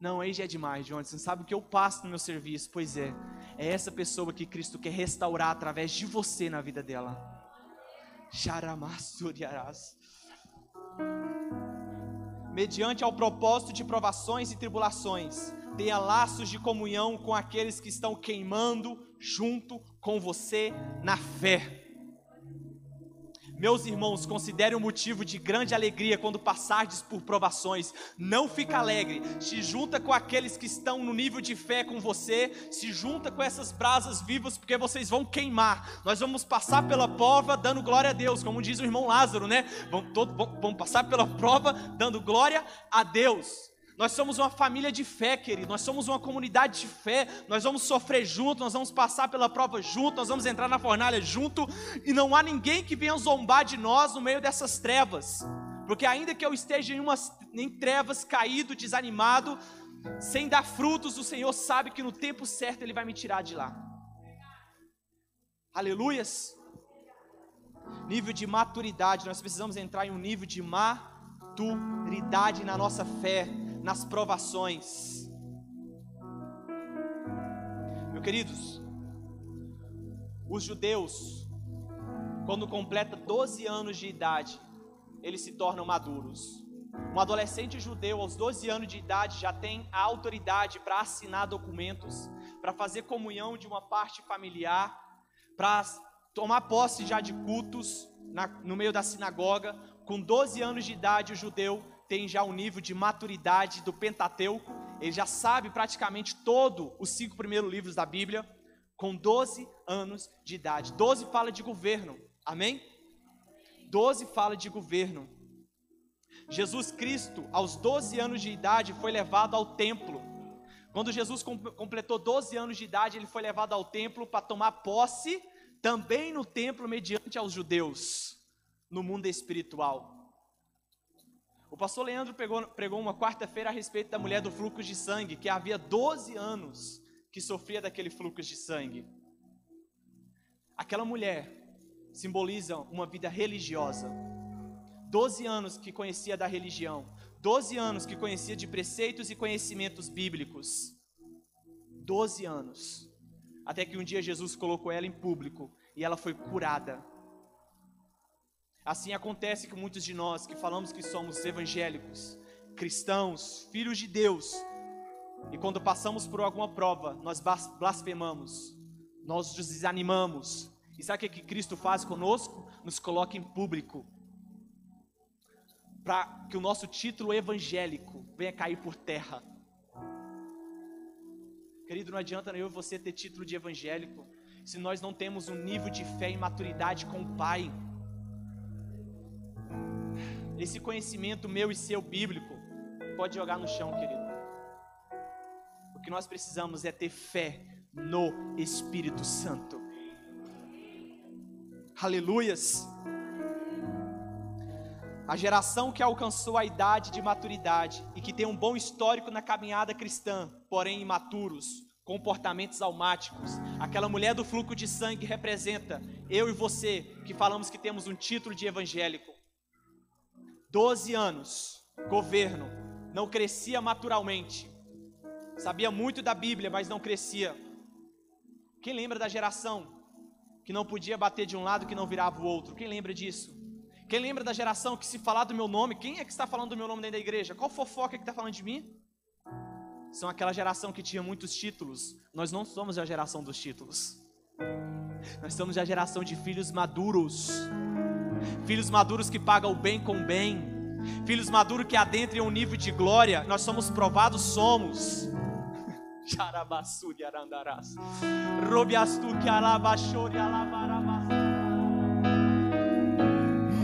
S1: Não, aí já é demais, João. Você sabe o que eu passo no meu serviço? Pois é, é essa pessoa que Cristo quer restaurar através de você na vida dela. Mediante ao propósito de provações e tribulações, tenha laços de comunhão com aqueles que estão queimando junto com você na fé. Meus irmãos, considere um motivo de grande alegria quando passardes por provações. Não fica alegre. Se junta com aqueles que estão no nível de fé com você. Se junta com essas brasas vivas, porque vocês vão queimar. Nós vamos passar pela prova dando glória a Deus, como diz o irmão Lázaro, né? Vamos, todo, vamos passar pela prova dando glória a Deus. Nós somos uma família de fé, querido. Nós somos uma comunidade de fé. Nós vamos sofrer junto, nós vamos passar pela prova junto, nós vamos entrar na fornalha junto. E não há ninguém que venha zombar de nós no meio dessas trevas. Porque ainda que eu esteja em, umas, em trevas, caído, desanimado, sem dar frutos, o Senhor sabe que no tempo certo Ele vai me tirar de lá. Aleluias. Nível de maturidade, nós precisamos entrar em um nível de maturidade na nossa fé nas provações. Meus queridos, os judeus, quando completa 12 anos de idade, eles se tornam maduros. Um adolescente judeu aos 12 anos de idade já tem a autoridade para assinar documentos, para fazer comunhão de uma parte familiar, para tomar posse já de cultos na, no meio da sinagoga. Com 12 anos de idade, o judeu tem já um nível de maturidade do Pentateuco, ele já sabe praticamente todo os cinco primeiros livros da Bíblia, com 12 anos de idade. 12 fala de governo, amém? 12 fala de governo. Jesus Cristo, aos 12 anos de idade, foi levado ao templo. Quando Jesus completou 12 anos de idade, ele foi levado ao templo para tomar posse, também no templo, mediante aos judeus, no mundo espiritual. O pastor Leandro pregou, pregou uma quarta-feira a respeito da mulher do fluxo de sangue, que havia 12 anos que sofria daquele fluxo de sangue. Aquela mulher simboliza uma vida religiosa. 12 anos que conhecia da religião, 12 anos que conhecia de preceitos e conhecimentos bíblicos. 12 anos. Até que um dia Jesus colocou ela em público e ela foi curada Assim acontece com muitos de nós que falamos que somos evangélicos, cristãos, filhos de Deus, e quando passamos por alguma prova, nós blasfemamos, nós nos desanimamos. E sabe o que Cristo faz conosco? Nos coloca em público, para que o nosso título evangélico venha cair por terra. Querido, não adianta eu e você ter título de evangélico, se nós não temos um nível de fé e maturidade com o Pai esse conhecimento meu e seu bíblico, pode jogar no chão, querido. que nós precisamos é ter fé no Espírito Santo. Aleluias. A geração que alcançou a idade de maturidade e que tem um bom histórico na caminhada cristã, porém imaturos, comportamentos almáticos. Aquela mulher do fluxo de sangue representa eu e você que falamos que temos um título de evangélico. Doze anos, governo, não crescia naturalmente. Sabia muito da Bíblia, mas não crescia. Quem lembra da geração que não podia bater de um lado que não virava o outro? Quem lembra disso? Quem lembra da geração que se falar do meu nome, quem é que está falando do meu nome dentro da igreja? Qual fofoca que está falando de mim? São aquela geração que tinha muitos títulos. Nós não somos a geração dos títulos. Nós somos a geração de filhos maduros. Filhos maduros que pagam o bem com o bem. Filhos maduros que adentram um nível de glória. Nós somos provados, somos. <laughs> Xarabassuri arandarás. Robiastu que alabachori.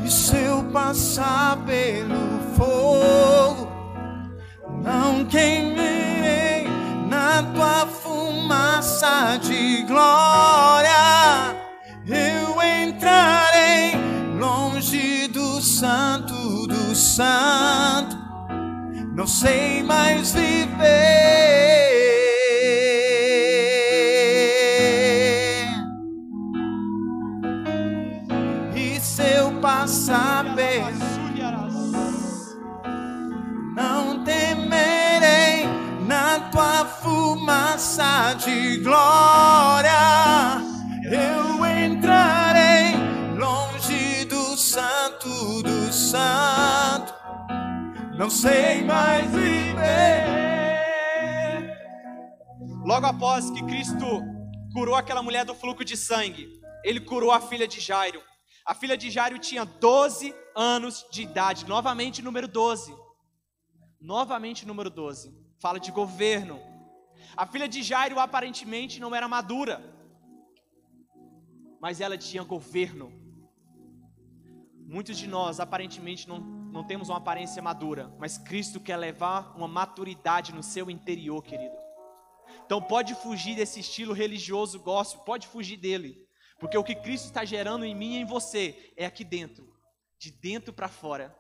S2: E se eu passar pelo fogo, não queimei na tua fumaça de glória. Eu longe do santo do santo, não sei mais viver. E se eu passar não temerei na tua fumaça de glória. Não sei mais viver.
S1: Logo após que Cristo curou aquela mulher do fluxo de sangue, ele curou a filha de Jairo. A filha de Jairo tinha 12 anos de idade, novamente número 12. Novamente número 12. Fala de governo. A filha de Jairo aparentemente não era madura, mas ela tinha governo. Muitos de nós aparentemente não, não temos uma aparência madura, mas Cristo quer levar uma maturidade no seu interior, querido. Então pode fugir desse estilo religioso gospel, pode fugir dele, porque o que Cristo está gerando em mim e em você é aqui dentro, de dentro para fora.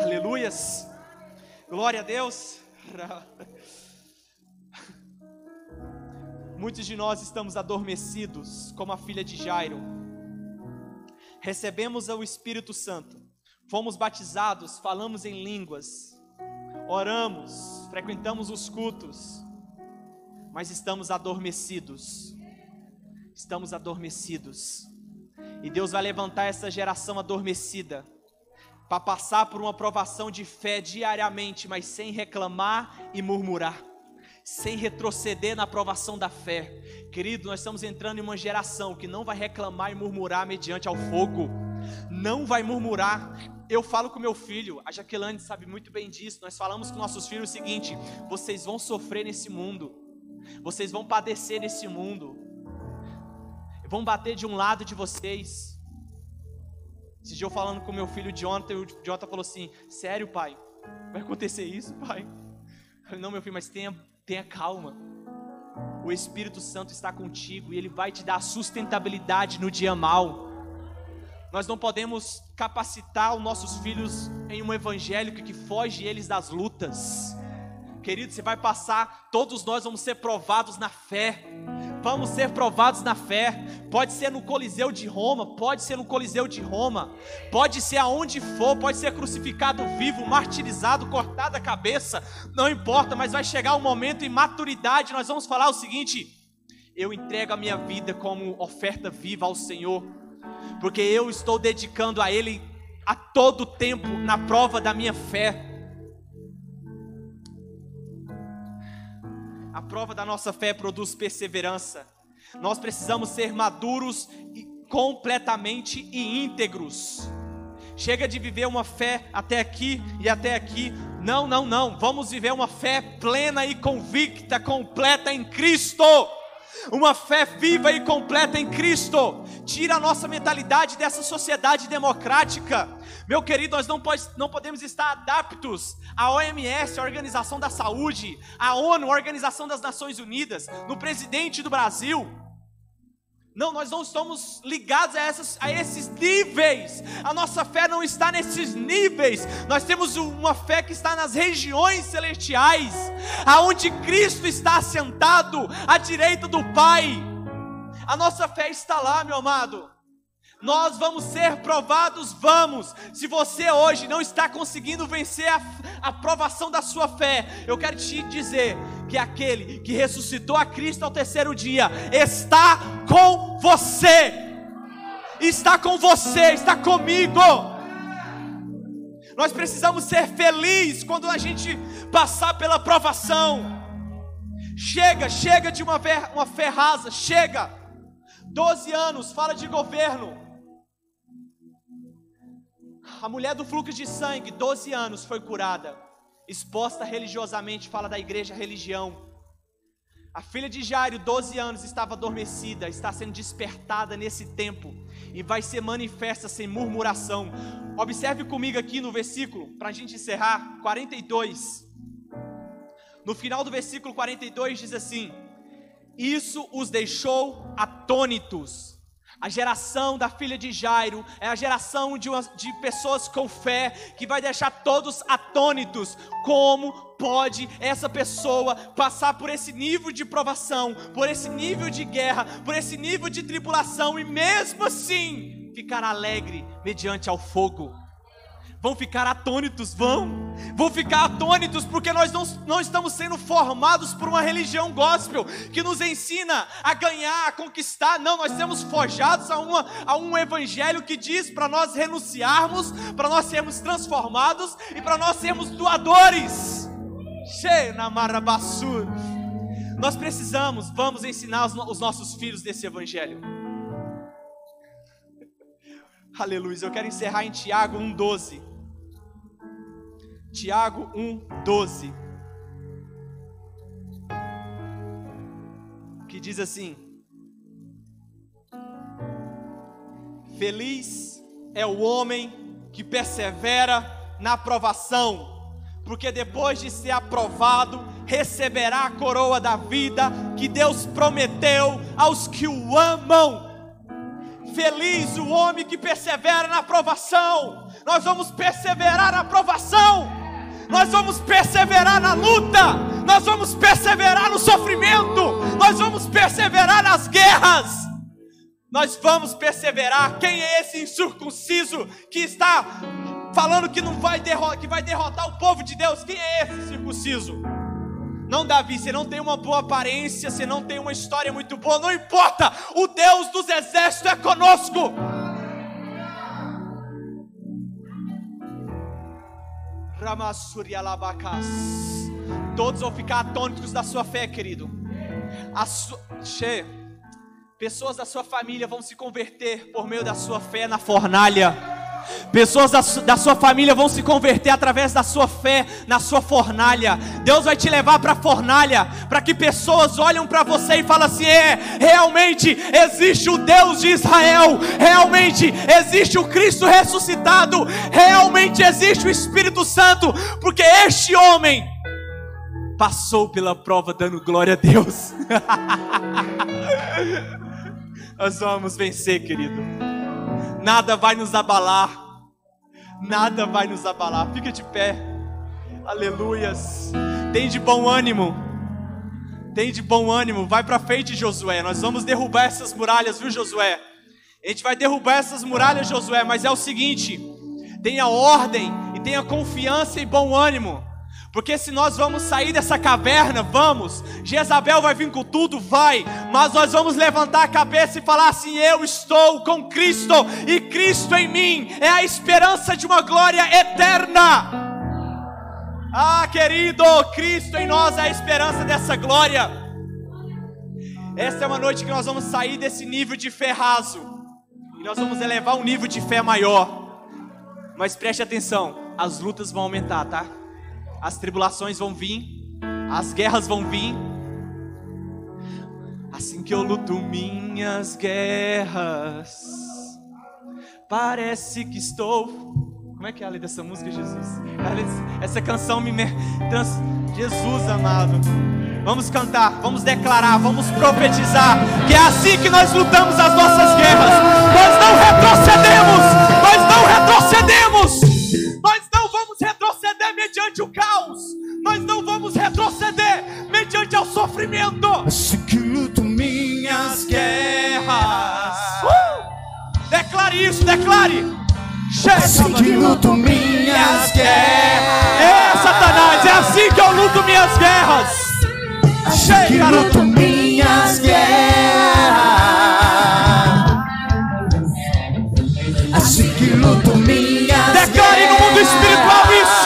S1: Aleluias. Glória a Deus. <laughs> Muitos de nós estamos adormecidos, como a filha de Jairo. Recebemos o Espírito Santo, fomos batizados, falamos em línguas, oramos, frequentamos os cultos, mas estamos adormecidos. Estamos adormecidos. E Deus vai levantar essa geração adormecida para passar por uma provação de fé diariamente, mas sem reclamar e murmurar, sem retroceder na provação da fé. Querido, nós estamos entrando em uma geração que não vai reclamar e murmurar mediante ao fogo, não vai murmurar. Eu falo com meu filho, a Jaqueline sabe muito bem disso. Nós falamos com nossos filhos o seguinte: vocês vão sofrer nesse mundo, vocês vão padecer nesse mundo, vão bater de um lado de vocês. Esse dia eu falando com meu filho Jonathan, o Jonathan falou assim: Sério, pai? Vai acontecer isso, pai? Eu falei, Não, meu filho, mas tenha, tenha calma. O Espírito Santo está contigo e ele vai te dar sustentabilidade no dia mal. Nós não podemos capacitar os nossos filhos em um evangélico que foge eles das lutas. Querido, você vai passar, todos nós vamos ser provados na fé. Vamos ser provados na fé. Pode ser no Coliseu de Roma, pode ser no Coliseu de Roma, pode ser aonde for, pode ser crucificado vivo, martirizado, cortado a cabeça, não importa, mas vai chegar um momento em maturidade, nós vamos falar o seguinte: eu entrego a minha vida como oferta viva ao Senhor, porque eu estou dedicando a Ele a todo tempo na prova da minha fé. A prova da nossa fé produz perseverança. Nós precisamos ser maduros e completamente e íntegros. Chega de viver uma fé até aqui e até aqui. Não, não, não. Vamos viver uma fé plena e convicta, completa em Cristo. Uma fé viva e completa em Cristo. Tira a nossa mentalidade dessa sociedade democrática. Meu querido, nós não, pode, não podemos estar adaptos à OMS, a Organização da Saúde, à ONU, a Organização das Nações Unidas, no presidente do Brasil. Não, nós não estamos ligados a, essas, a esses níveis. A nossa fé não está nesses níveis. Nós temos uma fé que está nas regiões celestiais, aonde Cristo está assentado à direita do Pai. A nossa fé está lá, meu amado. Nós vamos ser provados, vamos. Se você hoje não está conseguindo vencer a, a provação da sua fé, eu quero te dizer que aquele que ressuscitou a Cristo ao terceiro dia está com você. Está com você, está comigo. Nós precisamos ser felizes quando a gente passar pela provação. Chega, chega de uma, uma fé rasa, chega. 12 anos, fala de governo. A mulher do fluxo de sangue, 12 anos, foi curada. Exposta religiosamente, fala da igreja religião. A filha de Jairo, 12 anos, estava adormecida, está sendo despertada nesse tempo e vai ser manifesta sem murmuração. Observe comigo aqui no versículo, para a gente encerrar, 42. No final do versículo 42 diz assim: Isso os deixou atônitos a geração da filha de Jairo é a geração de, uma, de pessoas com fé que vai deixar todos atônitos. Como pode essa pessoa passar por esse nível de provação, por esse nível de guerra, por esse nível de tribulação e mesmo assim ficar alegre mediante ao fogo? Vão ficar atônitos, vão, vão ficar atônitos, porque nós não, não estamos sendo formados por uma religião gospel que nos ensina a ganhar, a conquistar, não, nós somos forjados a, uma, a um evangelho que diz para nós renunciarmos, para nós sermos transformados e para nós sermos doadores. Nós precisamos, vamos ensinar os, os nossos filhos desse evangelho. Aleluia. Eu quero encerrar em Tiago 1,12. Tiago 1:12. Que diz assim: Feliz é o homem que persevera na aprovação, porque depois de ser aprovado, receberá a coroa da vida que Deus prometeu aos que o amam. Feliz o homem que persevera na aprovação. Nós vamos perseverar na aprovação nós vamos perseverar na luta, nós vamos perseverar no sofrimento, nós vamos perseverar nas guerras, nós vamos perseverar. Quem é esse incircunciso que está falando que não vai derrotar, que vai derrotar o povo de Deus? Quem é esse circunciso? Não, Davi, você não tem uma boa aparência, você não tem uma história muito boa, não importa, o Deus dos exércitos é conosco. Todos vão ficar atônitos da sua fé, querido. Su... Che, pessoas da sua família vão se converter por meio da sua fé na fornalha. Pessoas da, da, sua família vão se converter através da sua fé na sua fornalha. Deus vai te levar para a fornalha, para que pessoas olhem para você e falem assim: é, realmente existe o Deus de Israel, realmente existe o Cristo ressuscitado, realmente existe o Espírito Santo, porque este homem passou pela prova dando glória a Deus. <laughs> Nós vamos vencer, querido nada vai nos abalar. Nada vai nos abalar. Fica de pé. Aleluias. Tem de bom ânimo. Tem de bom ânimo. Vai para frente, Josué. Nós vamos derrubar essas muralhas, viu, Josué? A gente vai derrubar essas muralhas, Josué, mas é o seguinte: tenha ordem e tenha confiança e bom ânimo. Porque se nós vamos sair dessa caverna, vamos. Jezabel vai vir com tudo, vai. Mas nós vamos levantar a cabeça e falar assim: Eu estou com Cristo e Cristo em mim é a esperança de uma glória eterna. Ah, querido, Cristo em nós é a esperança dessa glória. Essa é uma noite que nós vamos sair desse nível de fé raso e nós vamos elevar um nível de fé maior. Mas preste atenção, as lutas vão aumentar, tá? As tribulações vão vir, as guerras vão vir, Assim que eu luto minhas guerras, parece que estou. Como é que é a letra dessa música, Jesus? Essa canção me. Trans... Jesus amado. Vamos cantar, vamos declarar, vamos profetizar que é assim que nós lutamos as nossas guerras. Nós não retrocedemos, nós não mediante o caos, nós não vamos retroceder mediante o sofrimento.
S3: Assim que luto minhas guerras.
S1: Uh! Declare isso, declare.
S3: Assim que luto minhas guerras.
S1: É, Satanás, é assim que eu luto minhas guerras
S3: assim que luto minhas guerras. Assim que luto minhas
S1: Declare no mundo espiritual isso.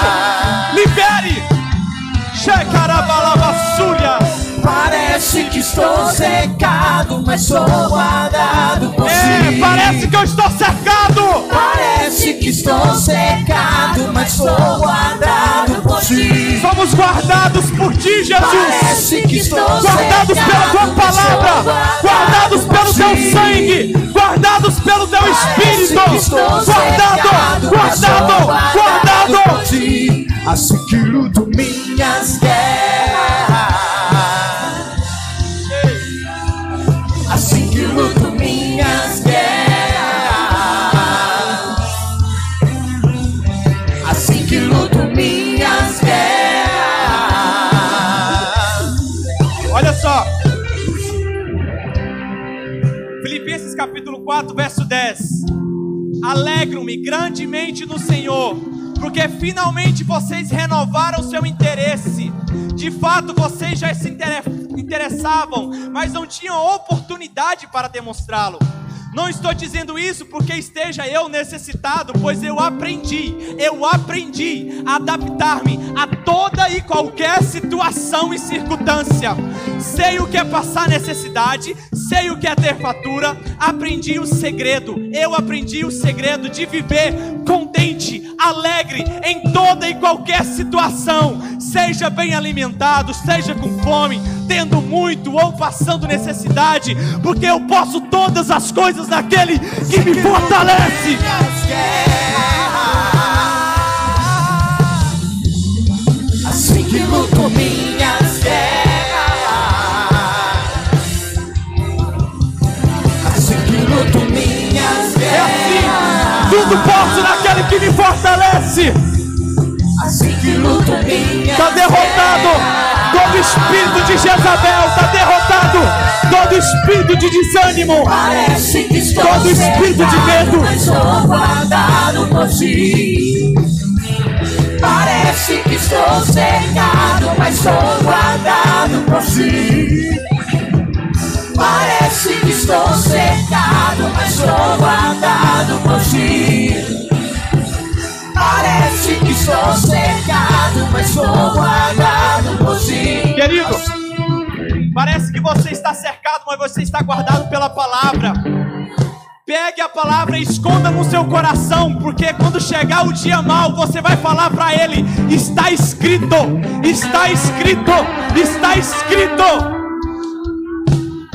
S3: Estou secado, mas sou guardado por
S1: é, ti. Parece que eu estou cercado.
S3: Parece que estou secado, mas sou guardado por ti.
S1: Somos guardados por ti, Jesus.
S3: Parece que estou
S1: guardados pela tua palavra, guardados pelo teu sangue, guardados pelo teu espírito. Guardado, guardado, guardado.
S3: Por ti. Assim que luto minhas guerras.
S1: 4, verso 10. Alegro-me grandemente no Senhor, porque finalmente vocês renovaram seu interesse. De fato, vocês já se interessavam, mas não tinham oportunidade para demonstrá-lo. Não estou dizendo isso porque esteja eu necessitado, pois eu aprendi, eu aprendi a adaptar-me a toda e qualquer situação e circunstância. Sei o que é passar necessidade, sei o que é ter fatura, aprendi o segredo. Eu aprendi o segredo de viver contente, alegre em toda e qualquer situação. Seja bem alimentado, seja com fome, tendo muito ou passando necessidade, porque eu posso todas as coisas naquele que me fortalece.
S3: Assim que luto minhas guerras. Assim que luto minhas
S1: É assim,
S3: guerras.
S1: tudo posso naquele que me fortalece.
S3: Assim que luto minhas
S1: Está derrotado todo espírito de Jezabel, está derrotado todo espírito de desânimo.
S3: Parece que estou
S1: Todo espírito de medo.
S3: Mas sou guardado por ti. Parece que estou cercado, mas sou guardado por ti. Parece que estou cercado, mas sou guardado por ti. Parece que estou cercado, mas sou guardado por ti.
S1: Querido, parece que você está cercado, mas você está guardado pela palavra. Pegue a palavra e esconda no seu coração, porque quando chegar o dia mal, você vai falar para ele: está escrito, está escrito, está escrito.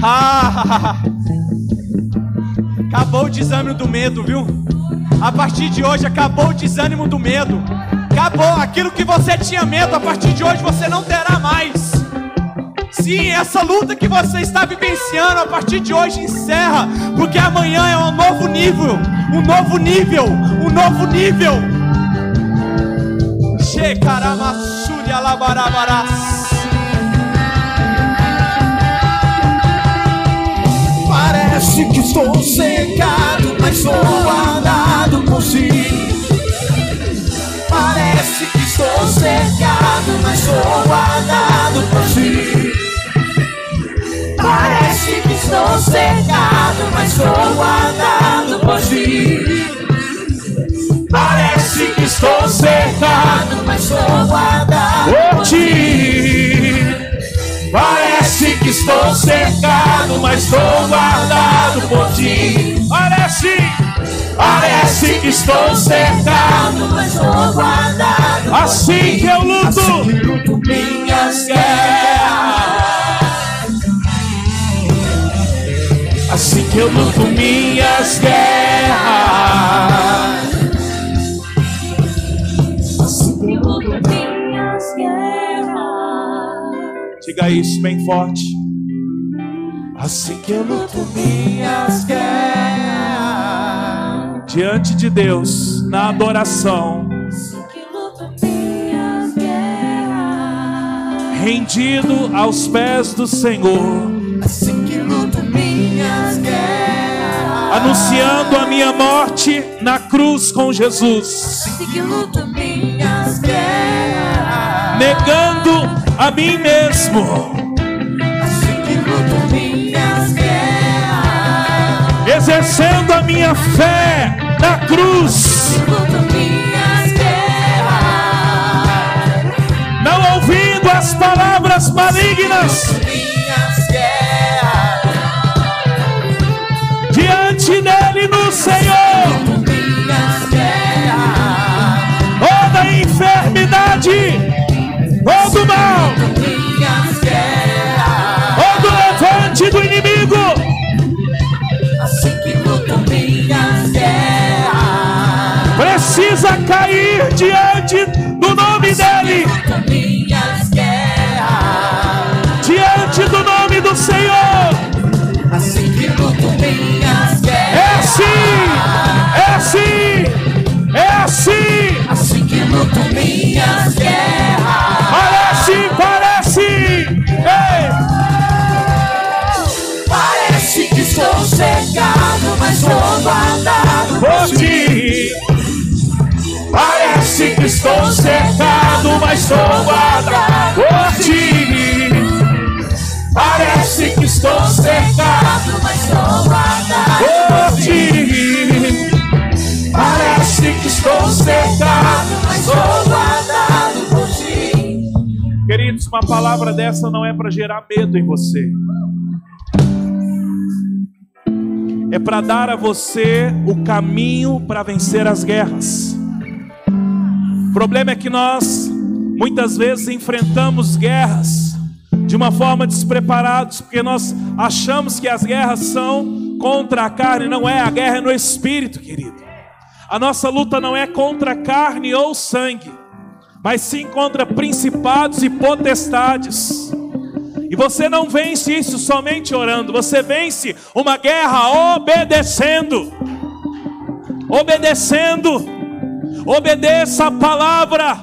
S1: Ah, <laughs> acabou o desânimo do medo, viu? A partir de hoje acabou o desânimo do medo. Acabou aquilo que você tinha medo, a partir de hoje você não terá mais. Sim, essa luta que você está vivenciando a partir de hoje encerra, porque amanhã é um novo nível, um novo nível, um novo nível. Shekaramassuri alabarabarás.
S3: Parece que estou secado, mas sou guardado por ti. Parece que estou cercado, mas sou guardado por ti. Parece que estou cercado, mas sou guardado por ti. Parece que estou cercado, mas sou guardado por ti. Parece que estou cercado, mas estou guardado por ti. Parece, parece que estou cercado, mas estou guardado.
S1: Assim que eu luto,
S3: Assim que luto minhas guerras.
S4: Eu luto minhas guerras.
S5: Que eu luto minhas guerras.
S4: Diga isso bem forte. Assim que eu luto minhas guerras. Diante de Deus, na adoração.
S5: Assim que eu luto minhas guerras.
S4: rendido aos pés do Senhor, anunciando a minha morte na cruz com Jesus, negando a mim mesmo, exercendo a minha fé na cruz, não ouvindo as palavras malignas no Senhor. Toda enfermidade, todo mal, todo levante do inimigo.
S3: Assim
S4: precisa cair diante do nome dele,
S3: assim,
S4: é assim, é assim. Assim
S3: que luto minhas guerras.
S4: Parece, parece. Ei,
S3: Parece que estou cegado, mas sou guardado
S4: por ti. Parece que estou cercado, mas sou guardado por ti. Parece que estou cercado Estou cercado,
S3: mas sou guardado por ti.
S4: Queridos, uma palavra dessa não é para gerar medo em você. É para dar a você o caminho para vencer as guerras. O problema é que nós muitas vezes enfrentamos guerras de uma forma despreparados, porque nós achamos que as guerras são contra a carne, não é, a guerra é no espírito, querido. A nossa luta não é contra carne ou sangue, mas sim contra principados e potestades. E você não vence isso somente orando, você vence uma guerra obedecendo. Obedecendo. Obedeça a palavra.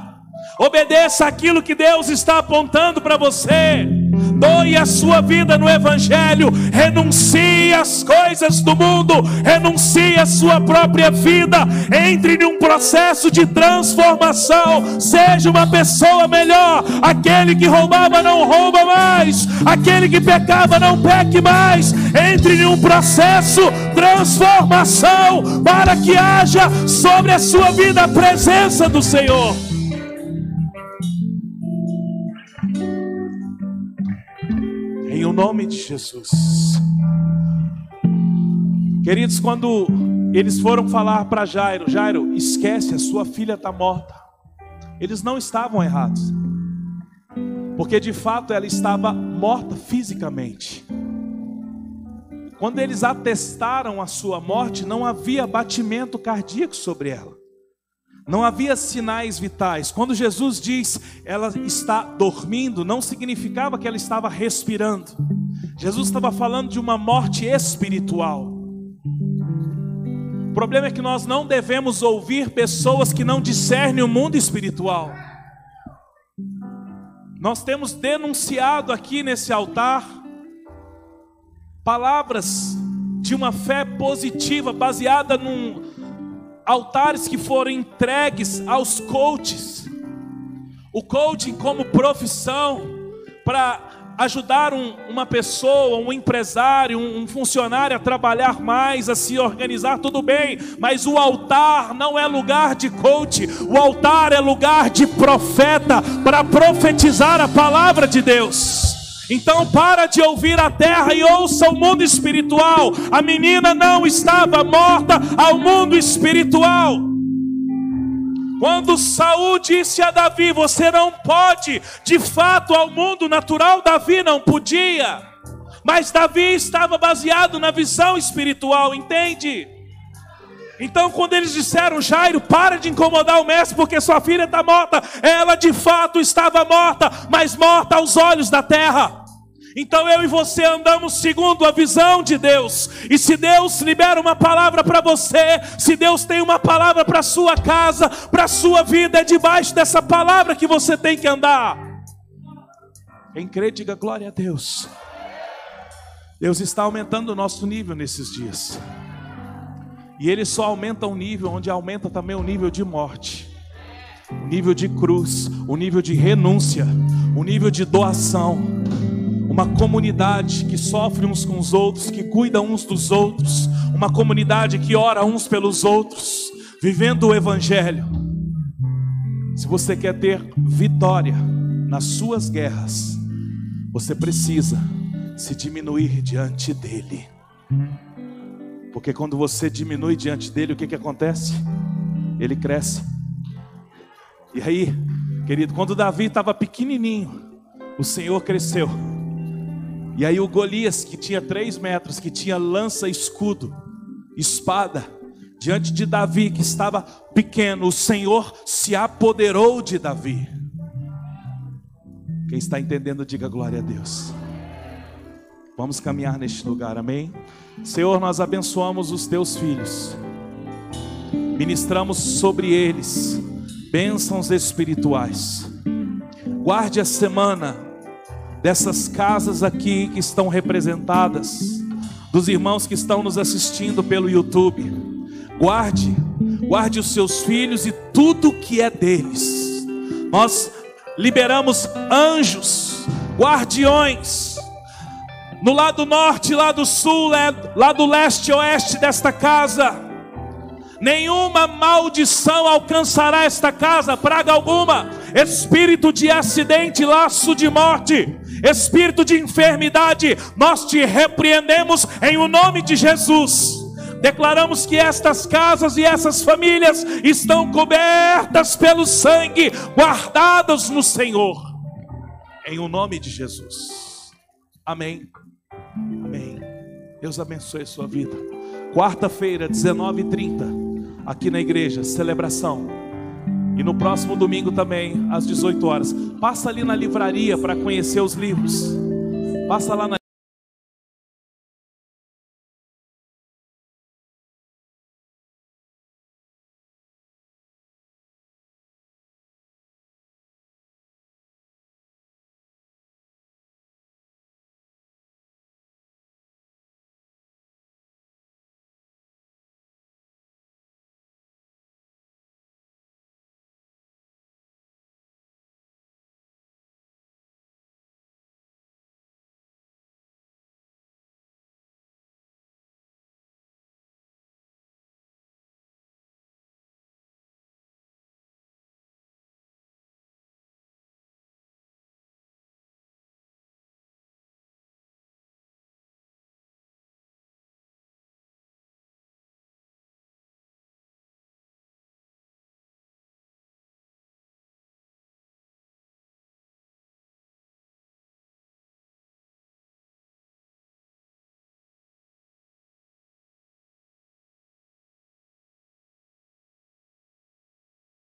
S4: Obedeça aquilo que Deus está apontando para você. Doe a sua vida no Evangelho. Renuncie às coisas do mundo. Renuncie à sua própria vida. Entre em um processo de transformação. Seja uma pessoa melhor. Aquele que roubava não rouba mais. Aquele que pecava não peque mais. Entre em um processo transformação para que haja sobre a sua vida a presença do Senhor. Nome de Jesus. Queridos, quando eles foram falar para Jairo, Jairo, esquece, a sua filha está morta. Eles não estavam errados. Porque de fato ela estava morta fisicamente. Quando eles atestaram a sua morte, não havia batimento cardíaco sobre ela. Não havia sinais vitais. Quando Jesus diz ela está dormindo, não significava que ela estava respirando. Jesus estava falando de uma morte espiritual. O problema é que nós não devemos ouvir pessoas que não discernem o mundo espiritual. Nós temos denunciado aqui nesse altar palavras de uma fé positiva baseada num altares que foram entregues aos coaches. O coaching como profissão para ajudar um, uma pessoa, um empresário, um, um funcionário a trabalhar mais, a se organizar, tudo bem, mas o altar não é lugar de coach, o altar é lugar de profeta para profetizar a palavra de Deus. Então para de ouvir a terra e ouça o mundo espiritual. A menina não estava morta ao mundo espiritual. Quando Saul disse a Davi: Você não pode, de fato, ao mundo natural, Davi não podia. Mas Davi estava baseado na visão espiritual, entende? Então, quando eles disseram, Jairo, para de incomodar o mestre, porque sua filha está morta, ela de fato estava morta, mas morta aos olhos da terra. Então eu e você andamos segundo a visão de Deus. E se Deus libera uma palavra para você, se Deus tem uma palavra para sua casa, para sua vida, é debaixo dessa palavra que você tem que andar. Quem crê, diga glória a Deus. Deus está aumentando o nosso nível nesses dias. E Ele só aumenta o nível onde aumenta também o nível de morte, o nível de cruz, o nível de renúncia, o nível de doação. Uma comunidade que sofre uns com os outros, que cuida uns dos outros, uma comunidade que ora uns pelos outros, vivendo o Evangelho. Se você quer ter vitória nas suas guerras, você precisa se diminuir diante dEle. Porque quando você diminui diante dele, o que, que acontece? Ele cresce. E aí, querido, quando Davi estava pequenininho, o Senhor cresceu. E aí o Golias, que tinha três metros, que tinha lança, escudo, espada, diante de Davi, que estava pequeno, o Senhor se apoderou de Davi. Quem está entendendo, diga glória a Deus. Vamos caminhar neste lugar, amém? Senhor, nós abençoamos os teus filhos, ministramos sobre eles bênçãos espirituais. Guarde a semana dessas casas aqui que estão representadas, dos irmãos que estão nos assistindo pelo YouTube. Guarde, guarde os seus filhos e tudo que é deles. Nós liberamos anjos, guardiões, no lado norte, lado sul, lado leste e oeste desta casa. Nenhuma maldição alcançará esta casa, praga alguma, espírito de acidente, laço de morte, espírito de enfermidade, nós te repreendemos em o nome de Jesus. Declaramos que estas casas e essas famílias estão cobertas pelo sangue, guardadas no Senhor, em o nome de Jesus. Amém. Deus abençoe a sua vida. Quarta-feira, 19h30, aqui na igreja, celebração. E no próximo domingo também, às 18 horas. Passa ali na livraria para conhecer os livros. Passa lá na